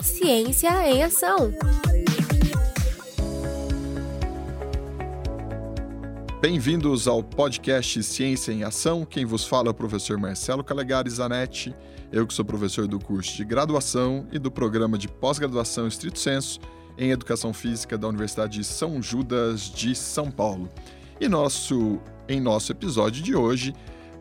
Ciência em Ação. Bem-vindos ao podcast Ciência em Ação. Quem vos fala é o professor Marcelo Calegari Zanetti, eu que sou professor do curso de graduação e do programa de pós-graduação Estrito Senso em Educação Física da Universidade de São Judas de São Paulo. E nosso, em nosso episódio de hoje,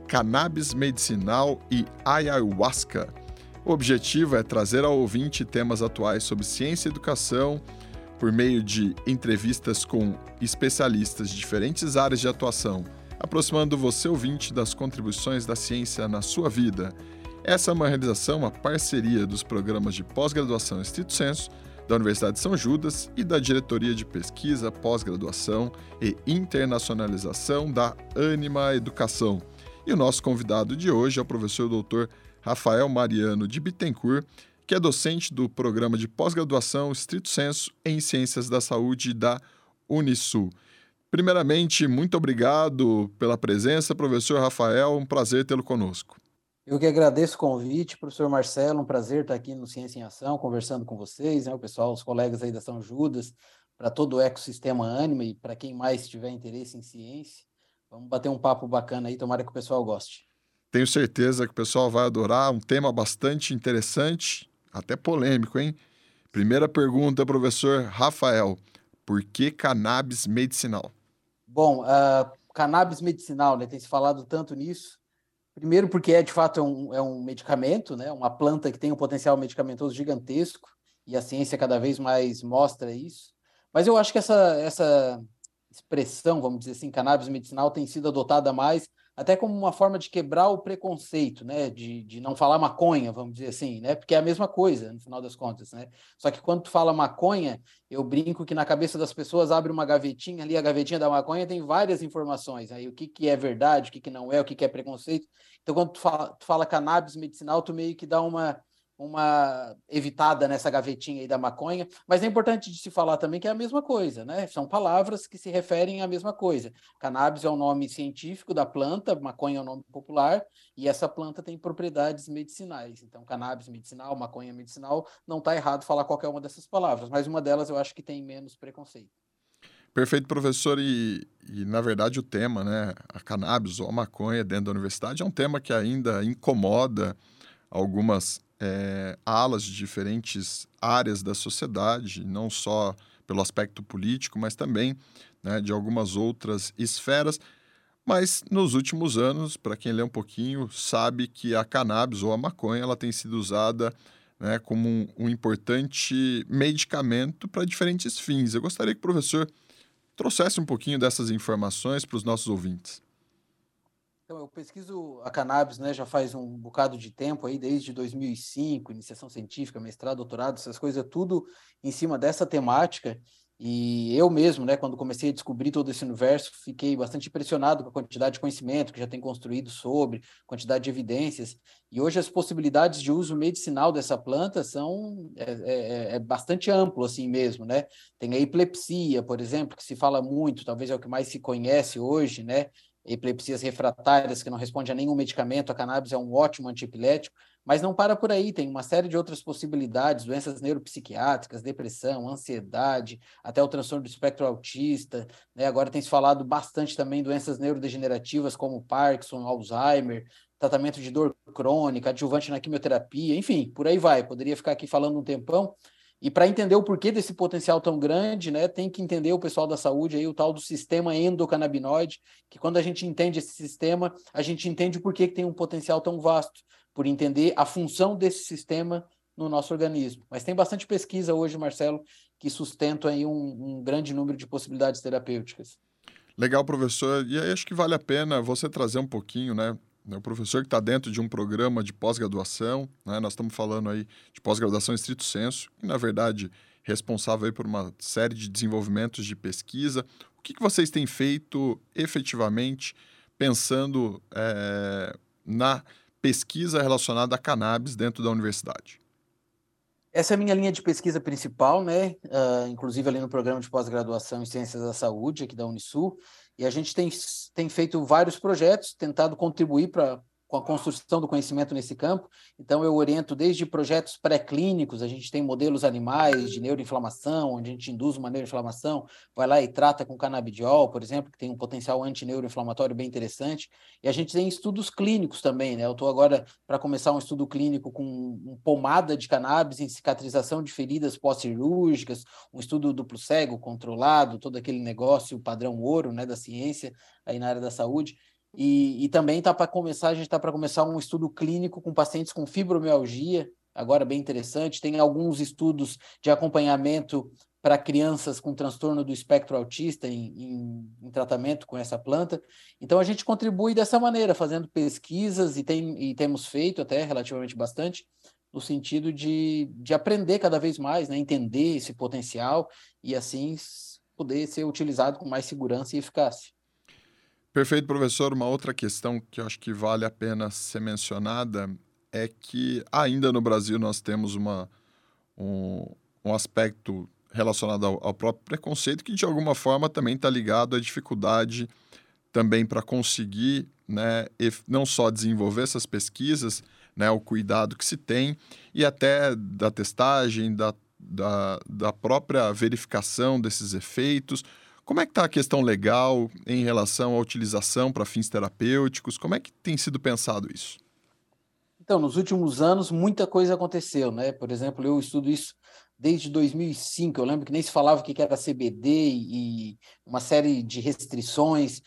cannabis medicinal e ayahuasca. O objetivo é trazer ao ouvinte temas atuais sobre ciência e educação por meio de entrevistas com especialistas de diferentes áreas de atuação, aproximando você ouvinte das contribuições da ciência na sua vida. Essa é uma realização, uma parceria dos programas de pós-graduação Estrito Senso, da Universidade de São Judas e da Diretoria de Pesquisa, Pós-Graduação e Internacionalização da Anima Educação. E o nosso convidado de hoje é o professor doutor Rafael Mariano de Bittencourt, que é docente do programa de pós-graduação Estrito Senso em Ciências da Saúde da Unisul. Primeiramente, muito obrigado pela presença, professor Rafael, um prazer tê-lo conosco. Eu que agradeço o convite, professor Marcelo, um prazer estar aqui no Ciência em Ação, conversando com vocês, né, o pessoal, os colegas aí da São Judas, para todo o ecossistema Anima e para quem mais tiver interesse em ciência. Vamos bater um papo bacana aí, tomara que o pessoal goste. Tenho certeza que o pessoal vai adorar, um tema bastante interessante, até polêmico, hein? Primeira pergunta, professor Rafael, por que cannabis medicinal? Bom, uh, cannabis medicinal, né? Tem se falado tanto nisso. Primeiro porque é, de fato, é um, é um medicamento, né? Uma planta que tem um potencial medicamentoso gigantesco e a ciência cada vez mais mostra isso. Mas eu acho que essa, essa expressão, vamos dizer assim, cannabis medicinal tem sido adotada mais até como uma forma de quebrar o preconceito, né, de, de não falar maconha, vamos dizer assim, né, porque é a mesma coisa, no final das contas, né, só que quando tu fala maconha, eu brinco que na cabeça das pessoas abre uma gavetinha ali, a gavetinha da maconha tem várias informações, aí o que, que é verdade, o que, que não é, o que, que é preconceito, então quando tu fala, tu fala cannabis medicinal, tu meio que dá uma uma evitada nessa gavetinha aí da maconha, mas é importante de se falar também que é a mesma coisa, né? São palavras que se referem à mesma coisa. Cannabis é o nome científico da planta, maconha é o nome popular, e essa planta tem propriedades medicinais. Então, cannabis medicinal, maconha medicinal, não está errado falar qualquer uma dessas palavras, mas uma delas eu acho que tem menos preconceito. Perfeito, professor. E, e, na verdade, o tema, né, a cannabis ou a maconha dentro da universidade é um tema que ainda incomoda algumas é, alas de diferentes áreas da sociedade, não só pelo aspecto político, mas também né, de algumas outras esferas. Mas nos últimos anos, para quem lê um pouquinho, sabe que a cannabis ou a maconha ela tem sido usada né, como um, um importante medicamento para diferentes fins. Eu gostaria que o professor trouxesse um pouquinho dessas informações para os nossos ouvintes. Então, eu pesquiso a cannabis né, já faz um bocado de tempo, aí, desde 2005, iniciação científica, mestrado, doutorado, essas coisas, tudo em cima dessa temática. E eu mesmo, né, quando comecei a descobrir todo esse universo, fiquei bastante impressionado com a quantidade de conhecimento que já tem construído sobre, quantidade de evidências. E hoje as possibilidades de uso medicinal dessa planta são é, é, é bastante amplo assim mesmo, né? Tem a epilepsia, por exemplo, que se fala muito, talvez é o que mais se conhece hoje, né? Epilepsias refratárias que não responde a nenhum medicamento, a cannabis é um ótimo antiepilético, mas não para por aí, tem uma série de outras possibilidades, doenças neuropsiquiátricas, depressão, ansiedade, até o transtorno do espectro autista, né? agora tem se falado bastante também doenças neurodegenerativas como Parkinson, Alzheimer, tratamento de dor crônica, adjuvante na quimioterapia, enfim, por aí vai, poderia ficar aqui falando um tempão, e para entender o porquê desse potencial tão grande, né, tem que entender o pessoal da saúde aí o tal do sistema endocannabinoide, que quando a gente entende esse sistema, a gente entende o porquê que tem um potencial tão vasto, por entender a função desse sistema no nosso organismo. Mas tem bastante pesquisa hoje, Marcelo, que sustenta aí um, um grande número de possibilidades terapêuticas. Legal, professor. E aí acho que vale a pena você trazer um pouquinho, né, né, o professor que está dentro de um programa de pós-graduação, né, nós estamos falando aí de pós-graduação em estrito senso, e na verdade responsável aí por uma série de desenvolvimentos de pesquisa. O que, que vocês têm feito efetivamente pensando é, na pesquisa relacionada a cannabis dentro da universidade? Essa é a minha linha de pesquisa principal, né? Uh, inclusive ali no programa de pós-graduação em Ciências da Saúde aqui da Unisul. E a gente tem, tem feito vários projetos, tentado contribuir para com a construção do conhecimento nesse campo. Então, eu oriento desde projetos pré-clínicos, a gente tem modelos animais de neuroinflamação, onde a gente induz uma neuroinflamação, vai lá e trata com canabidiol, por exemplo, que tem um potencial antineuroinflamatório bem interessante. E a gente tem estudos clínicos também, né? Eu estou agora para começar um estudo clínico com pomada de cannabis em cicatrização de feridas pós-cirúrgicas, um estudo duplo cego, controlado, todo aquele negócio padrão ouro, né, da ciência aí na área da saúde. E, e também está para começar, a gente está para começar um estudo clínico com pacientes com fibromialgia, agora bem interessante. Tem alguns estudos de acompanhamento para crianças com transtorno do espectro autista em, em, em, tratamento com essa planta. Então a gente contribui dessa maneira, fazendo pesquisas e, tem, e temos feito até relativamente bastante, no sentido de, de aprender cada vez mais, né, entender esse potencial e assim poder ser utilizado com mais segurança e eficácia. Perfeito, professor. Uma outra questão que eu acho que vale a pena ser mencionada é que ainda no Brasil nós temos uma, um, um aspecto relacionado ao, ao, próprio preconceito que de alguma forma também está ligado à dificuldade também para conseguir né, não só desenvolver essas pesquisas, né, o cuidado que se tem e até da testagem, da, da, da própria verificação desses efeitos, como é que está a questão legal em relação à utilização para fins terapêuticos? Como é que tem sido pensado isso? Então, nos últimos anos, muita coisa aconteceu, né? Por exemplo, eu estudo isso desde 2005. Eu lembro que nem se falava o que era CBD e uma série de restrições.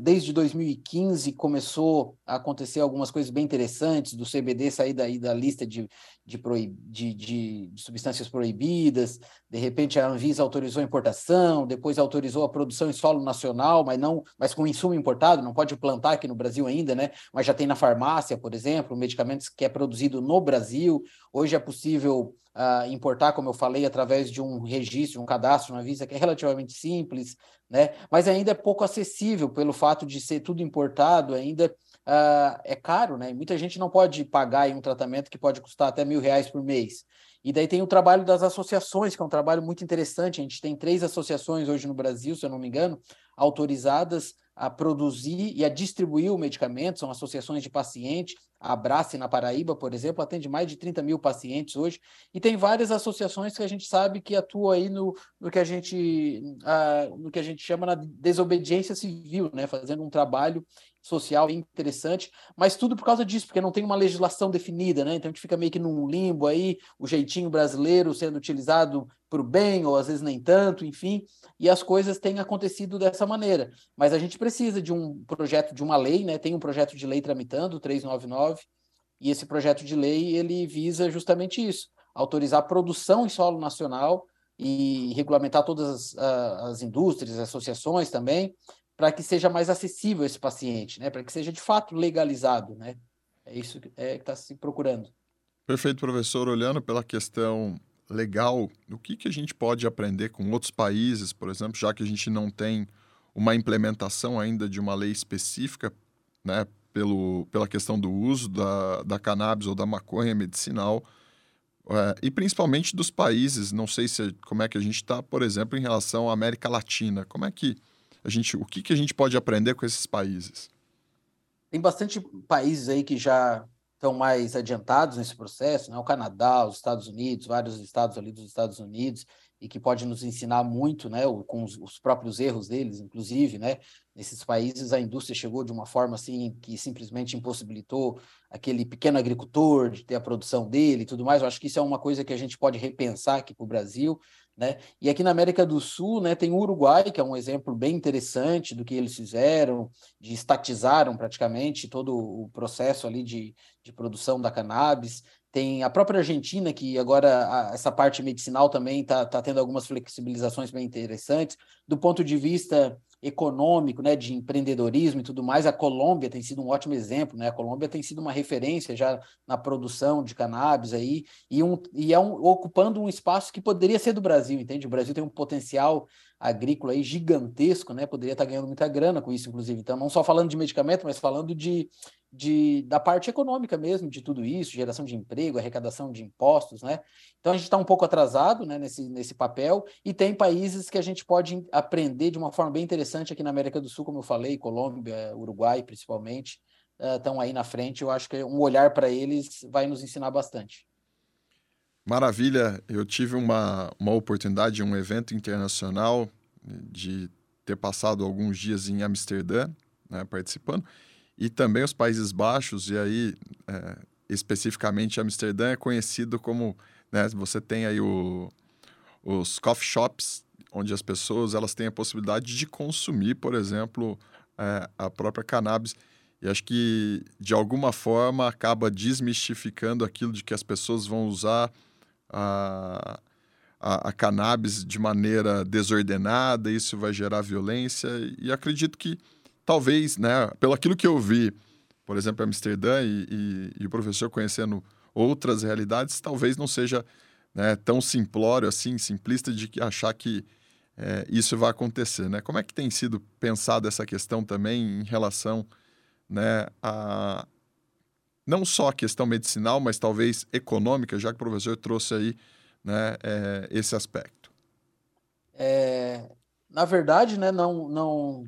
Desde 2015 começou a acontecer algumas coisas bem interessantes, do CBD sair daí da lista de, de, de, de, de substâncias proibidas. De repente, a Anvisa autorizou a importação, depois autorizou a produção em solo nacional, mas não, mas com insumo importado, não pode plantar aqui no Brasil ainda, né? Mas já tem na farmácia, por exemplo, medicamentos que é produzido no Brasil. Hoje é possível uh, importar, como eu falei, através de um registro, um cadastro na Visa, que é relativamente simples, né? mas ainda é pouco acessível pelo fato de ser tudo importado, ainda uh, é caro, né? muita gente não pode pagar um tratamento que pode custar até mil reais por mês. E daí tem o trabalho das associações, que é um trabalho muito interessante. A gente tem três associações hoje no Brasil, se eu não me engano, autorizadas a produzir e a distribuir o medicamento, são associações de pacientes. A Abrace, na Paraíba, por exemplo, atende mais de 30 mil pacientes hoje, e tem várias associações que a gente sabe que atuam aí no, no, que, a gente, uh, no que a gente chama na desobediência civil, né? fazendo um trabalho social interessante, mas tudo por causa disso, porque não tem uma legislação definida, né? Então a gente fica meio que num limbo aí, o jeitinho brasileiro sendo utilizado para o bem, ou às vezes nem tanto, enfim, e as coisas têm acontecido dessa maneira. Mas a gente precisa de um projeto, de uma lei, né? Tem um projeto de lei tramitando, o 399, e esse projeto de lei ele visa justamente isso, autorizar a produção em solo nacional e regulamentar todas as, as indústrias, associações também, para que seja mais acessível esse paciente, né? Para que seja de fato legalizado, né? É isso que é, está se procurando. Perfeito, professor. Olhando pela questão legal, o que, que a gente pode aprender com outros países, por exemplo, já que a gente não tem uma implementação ainda de uma lei específica, né, pelo, pela questão do uso da, da cannabis ou da maconha medicinal, é, e principalmente dos países, não sei se como é que a gente está, por exemplo, em relação à América Latina, como é que a gente, o que, que a gente pode aprender com esses países? Tem bastante países aí que já estão mais adiantados nesse processo, né? O Canadá, os Estados Unidos, vários estados ali dos Estados Unidos, e que pode nos ensinar muito, né, com os, os, próprios erros deles, inclusive, né, nesses países a indústria chegou de uma forma assim que simplesmente impossibilitou aquele pequeno agricultor de ter a produção dele e tudo mais. Eu acho que isso é uma coisa que a gente pode repensar aqui para o Brasil, né? E aqui na América do Sul, né, tem o Uruguai, que é um exemplo bem interessante do que eles fizeram, de estatizaram praticamente todo o processo ali de, de produção da cannabis. Tem a própria Argentina, que agora a, essa parte medicinal também está tá tendo algumas flexibilizações bem interessantes. Do ponto de vista econômico, né, de empreendedorismo e tudo mais, a Colômbia tem sido um ótimo exemplo, né? A Colômbia tem sido uma referência já na produção de cannabis aí e, um, e é um, ocupando um espaço que poderia ser do Brasil, entende? O Brasil tem um potencial agrícola aí gigantesco, né? Poderia estar ganhando muita grana com isso, inclusive. Então, não só falando de medicamento, mas falando de, de da parte econômica mesmo de tudo isso, geração de emprego, arrecadação de impostos, né? Então a gente está um pouco atrasado, né, nesse, nesse papel e tem países que a gente pode aprender de uma forma bem interessante aqui na América do Sul, como eu falei, Colômbia, Uruguai, principalmente, estão uh, aí na frente. Eu acho que um olhar para eles vai nos ensinar bastante. Maravilha, eu tive uma, uma oportunidade, um evento internacional de ter passado alguns dias em Amsterdã, né, participando, e também os Países Baixos, e aí, é, especificamente, Amsterdã é conhecido como, né, você tem aí o, os coffee shops, onde as pessoas elas têm a possibilidade de consumir, por exemplo, é, a própria cannabis, e acho que, de alguma forma, acaba desmistificando aquilo de que as pessoas vão usar a, a, a cannabis de maneira desordenada, isso vai gerar violência. E acredito que talvez, né, pelo aquilo que eu vi, por exemplo, em Amsterdã e, e, e o professor conhecendo outras realidades, talvez não seja né, tão simplório assim, simplista de achar que é, isso vai acontecer, né? Como é que tem sido pensada essa questão também em relação, né, a, não só a questão medicinal, mas talvez econômica, já que o professor trouxe aí né, é, esse aspecto. É, na verdade, né, não, não,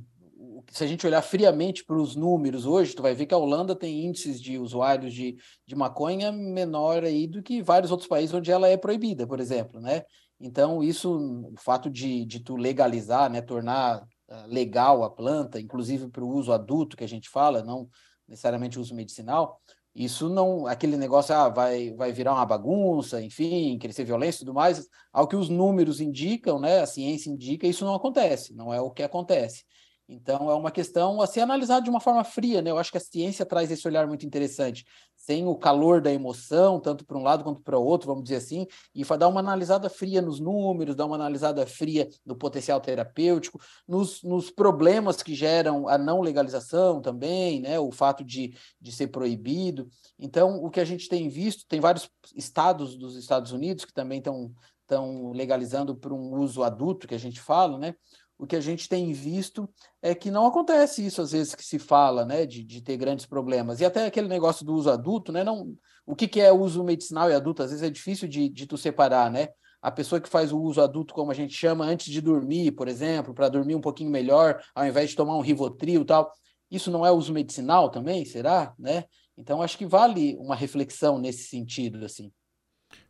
se a gente olhar friamente para os números hoje, tu vai ver que a Holanda tem índices de usuários de, de maconha menor aí do que vários outros países onde ela é proibida, por exemplo, né? Então, isso, o fato de, de tu legalizar, né, tornar uh, legal a planta, inclusive para o uso adulto que a gente fala, não necessariamente uso medicinal, isso não, aquele negócio, ah, vai, vai virar uma bagunça, enfim, crescer violência e tudo mais, ao que os números indicam, né, a ciência indica, isso não acontece, não é o que acontece. Então, é uma questão a ser analisada de uma forma fria, né? Eu acho que a ciência traz esse olhar muito interessante, sem o calor da emoção, tanto para um lado quanto para o outro, vamos dizer assim, e dar uma analisada fria nos números, dar uma analisada fria no potencial terapêutico, nos, nos problemas que geram a não legalização também, né? O fato de, de ser proibido. Então, o que a gente tem visto, tem vários estados dos Estados Unidos que também estão estão legalizando para um uso adulto, que a gente fala, né? O que a gente tem visto é que não acontece isso às vezes que se fala, né, de, de ter grandes problemas. E até aquele negócio do uso adulto, né, não, o que, que é uso medicinal e adulto, às vezes é difícil de, de tu separar, né? A pessoa que faz o uso adulto, como a gente chama, antes de dormir, por exemplo, para dormir um pouquinho melhor, ao invés de tomar um Rivotril tal, isso não é uso medicinal também, será, né? Então acho que vale uma reflexão nesse sentido, assim.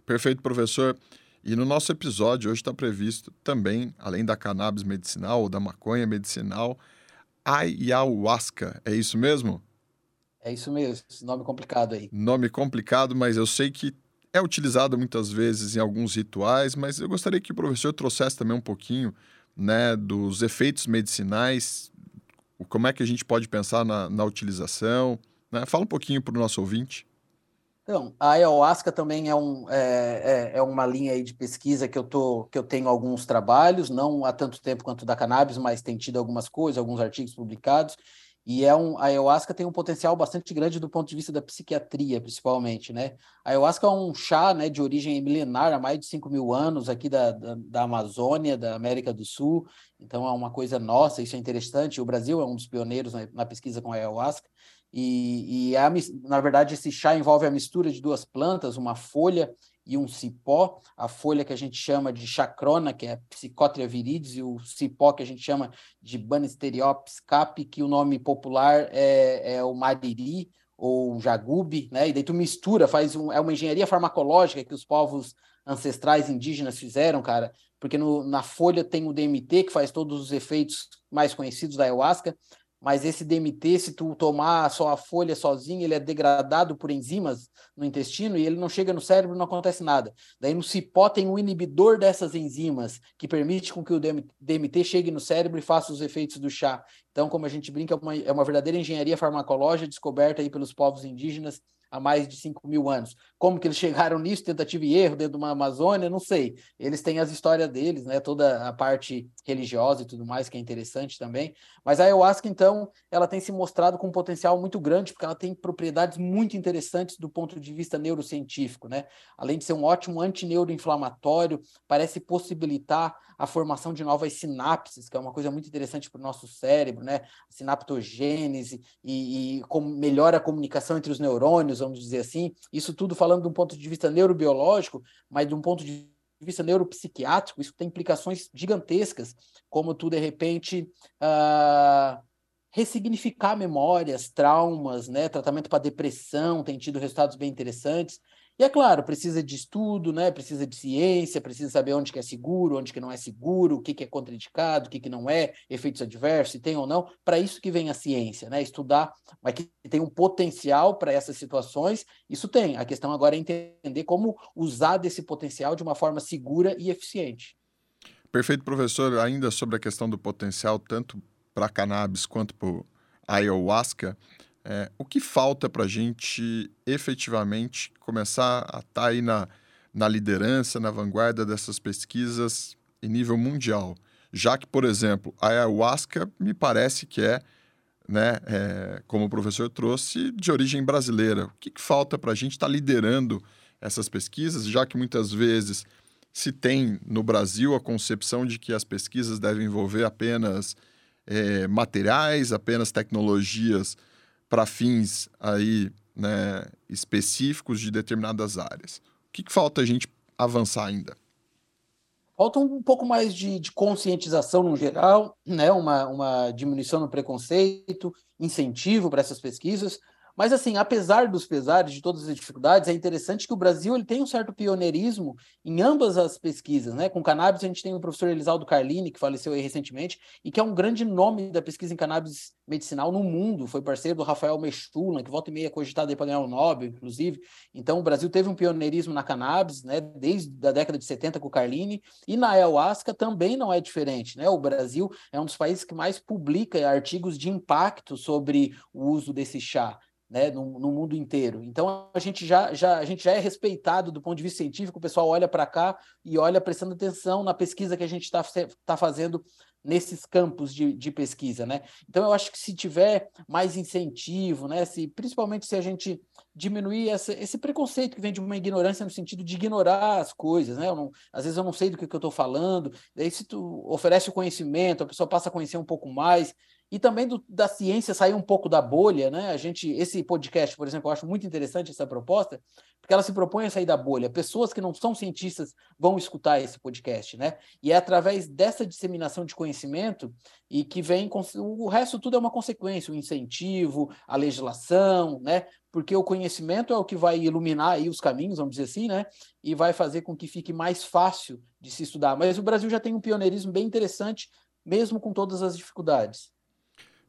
Perfeito, professor. E no nosso episódio hoje está previsto também, além da cannabis medicinal ou da maconha medicinal, a ayahuasca. É isso mesmo? É isso mesmo, esse nome complicado aí. Nome complicado, mas eu sei que é utilizado muitas vezes em alguns rituais, mas eu gostaria que o professor trouxesse também um pouquinho né, dos efeitos medicinais, como é que a gente pode pensar na, na utilização. Né? Fala um pouquinho para o nosso ouvinte. Então, a ayahuasca também é, um, é, é, é, uma linha aí de pesquisa que eu, tô, que eu tenho alguns trabalhos, não há tanto tempo quanto da cannabis, mas tem tido algumas coisas, alguns artigos publicados. E é um, a ayahuasca tem um potencial bastante grande do ponto de vista da psiquiatria, principalmente, né? A ayahuasca é um chá né, de origem milenar, há mais de 5 mil anos, aqui da, da, da, Amazônia, da América do Sul. Então, é uma coisa nossa, isso é interessante. O Brasil é um dos pioneiros na, na pesquisa com a ayahuasca. E, e a, na verdade, esse chá envolve a mistura de duas plantas, uma folha e um cipó. A folha que a gente chama de chacrona, que é Psychotria viridis, e o cipó que a gente chama de Banisteriopsis capi, que o nome popular é, é o mariri ou jagube, né? E daí tu mistura, faz um, é uma engenharia farmacológica que os povos ancestrais indígenas fizeram, cara, porque no, na folha tem o DMT, que faz todos os efeitos mais conhecidos da ayahuasca, mas esse DMT, se tu tomar só a folha sozinho, ele é degradado por enzimas no intestino e ele não chega no cérebro, não acontece nada. Daí no cipó tem um inibidor dessas enzimas que permite com que o DMT chegue no cérebro e faça os efeitos do chá. Então, como a gente brinca, é uma, é uma verdadeira engenharia farmacológica descoberta aí pelos povos indígenas há mais de 5 mil anos. Como que eles chegaram nisso, tentativa e erro dentro de uma Amazônia, não sei. Eles têm as histórias deles, né? Toda a parte religiosa e tudo mais, que é interessante também. Mas a ayahuasca, então, ela tem se mostrado com um potencial muito grande, porque ela tem propriedades muito interessantes do ponto de vista neurocientífico, né? Além de ser um ótimo antineuroinflamatório, parece possibilitar a formação de novas sinapses, que é uma coisa muito interessante para o nosso cérebro, né? Sinaptogênese e, e melhora a comunicação entre os neurônios, vamos dizer assim. Isso tudo falando de um ponto de vista neurobiológico, mas de um ponto de vista neuropsiquiátrico, isso tem implicações gigantescas, como tu, de repente, uh, ressignificar memórias, traumas, né? Tratamento para depressão tem tido resultados bem interessantes. E é claro, precisa de estudo, né? Precisa de ciência, precisa saber onde que é seguro, onde que não é seguro, o que, que é contraindicado, o que, que não é, efeitos adversos, se tem ou não. Para isso que vem a ciência, né? Estudar, mas que tem um potencial para essas situações, isso tem. A questão agora é entender como usar desse potencial de uma forma segura e eficiente. Perfeito, professor. Ainda sobre a questão do potencial, tanto para cannabis quanto para ayahuasca, é, o que falta para a gente efetivamente começar a estar tá aí na, na liderança, na vanguarda dessas pesquisas em nível mundial? Já que, por exemplo, a ayahuasca me parece que é, né, é, como o professor trouxe, de origem brasileira. O que, que falta para a gente estar tá liderando essas pesquisas, já que muitas vezes se tem no Brasil a concepção de que as pesquisas devem envolver apenas é, materiais, apenas tecnologias para fins aí, né, específicos de determinadas áreas. O que, que, falta a gente avançar ainda? Falta um pouco mais de, de conscientização no geral, né, uma, uma diminuição no preconceito, incentivo para essas pesquisas, mas, assim, apesar dos pesares, de todas as dificuldades, é interessante que o Brasil ele tem um certo pioneirismo em ambas as pesquisas. Né? Com cannabis, a gente tem o professor Elisaldo Carlini, que faleceu recentemente, e que é um grande nome da pesquisa em cannabis medicinal no mundo. Foi parceiro do Rafael Mechula, que volta e meia é cogitado para ganhar o Nobel, inclusive. Então, o Brasil teve um pioneirismo na cannabis, né? desde a década de 70 com o Carlini, e na ayahuasca também não é diferente. Né? O Brasil é um dos países que mais publica artigos de impacto sobre o uso desse chá né, no, no, mundo inteiro. Então a gente já, já, a gente já é respeitado do ponto de vista científico, o pessoal olha para cá e olha prestando atenção na pesquisa que a gente está tá fazendo nesses campos de, de, pesquisa, né? Então eu acho que se tiver mais incentivo, né, se principalmente se a gente diminuir essa, esse preconceito que vem de uma ignorância no sentido de ignorar as coisas, né? Não, às vezes eu não sei do que, que eu estou falando, daí se tu oferece o conhecimento, a pessoa passa a conhecer um pouco mais, e também do, da ciência sair um pouco da bolha, né? A gente, esse podcast, por exemplo, eu acho muito interessante essa proposta, porque ela se propõe a sair da bolha. Pessoas que não são cientistas vão escutar esse podcast, né? E é através dessa disseminação de conhecimento e que vem o resto tudo é uma consequência, o incentivo, a legislação, né? Porque o conhecimento é o que vai iluminar aí os caminhos, vamos dizer assim, né? E vai fazer com que fique mais fácil de se estudar. Mas o Brasil já tem um pioneirismo bem interessante, mesmo com todas as dificuldades.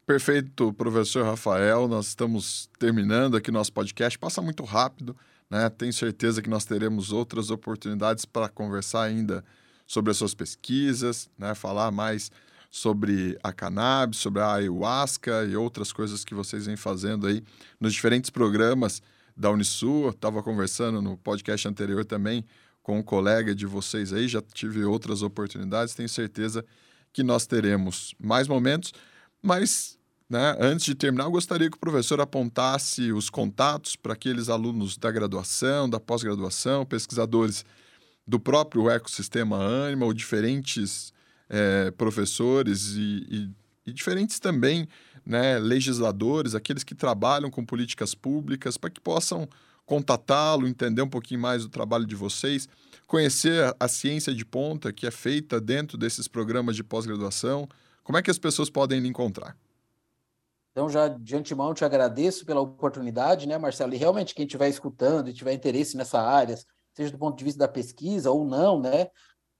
Perfeito, professor Rafael. Nós estamos terminando aqui nosso podcast. Passa muito rápido, né? Tenho certeza que nós teremos outras oportunidades para conversar ainda sobre as suas pesquisas, né? Falar mais sobre a cannabis, sobre a ayahuasca e outras coisas que vocês vêm fazendo aí nos diferentes programas da Unisul. Estava conversando no podcast anterior também com um colega de vocês aí, já tive outras oportunidades. Tenho certeza que nós teremos mais momentos, mas né? Antes de terminar, eu gostaria que o professor apontasse os contatos para aqueles alunos da graduação, da pós-graduação, pesquisadores do próprio ecossistema Animal, diferentes é, professores e, e, e, diferentes também né, legisladores, aqueles que trabalham com políticas públicas, para que possam contatá-lo, entender um pouquinho mais do trabalho de vocês, conhecer a ciência de ponta que é feita dentro desses programas de pós-graduação. Como é que as pessoas podem lhe encontrar? Então, já de antemão, te agradeço pela oportunidade, né, Marcelo? E realmente, quem estiver escutando e tiver interesse nessa área, seja do ponto de vista da pesquisa ou não, né?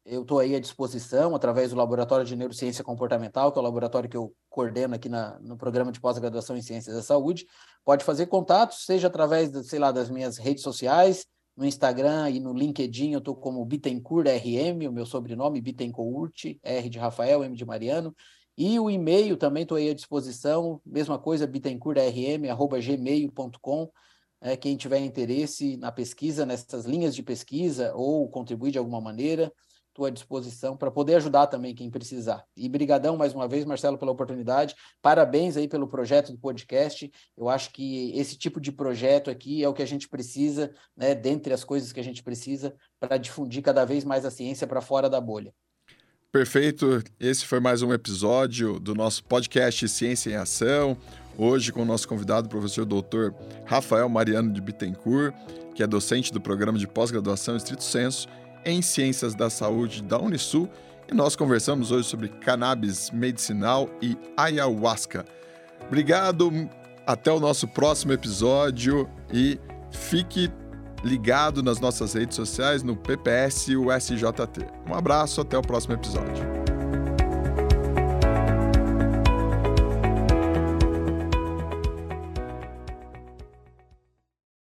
Eu estou aí à disposição através do Laboratório de Neurociência Comportamental, que é o laboratório que eu coordeno aqui na, no programa de pós-graduação em Ciências da Saúde. Pode fazer contatos, seja através, sei lá, das minhas redes sociais, no Instagram e no LinkedIn eu estou como Bittencourt RM, o meu sobrenome Bittencourt, R de Rafael, M de Mariano. E o e-mail também estou aí à disposição, mesma coisa, bittencourtrm.gmail.com. É, quem tiver interesse na pesquisa, nessas linhas de pesquisa, ou contribuir de alguma maneira, estou à disposição para poder ajudar também quem precisar. E brigadão mais uma vez, Marcelo, pela oportunidade. Parabéns aí pelo projeto do podcast. Eu acho que esse tipo de projeto aqui é o que a gente precisa, né, dentre as coisas que a gente precisa, para difundir cada vez mais a ciência para fora da bolha. Perfeito. Esse foi mais um episódio do nosso podcast Ciência em Ação. Hoje com o nosso convidado, o professor doutor Rafael Mariano de Bittencourt, que é docente do programa de pós-graduação Estrito Senso em Ciências da Saúde da Unisul, e nós conversamos hoje sobre cannabis medicinal e ayahuasca. Obrigado, até o nosso próximo episódio e fique ligado nas nossas redes sociais no PPS USJT. Um abraço, até o próximo episódio.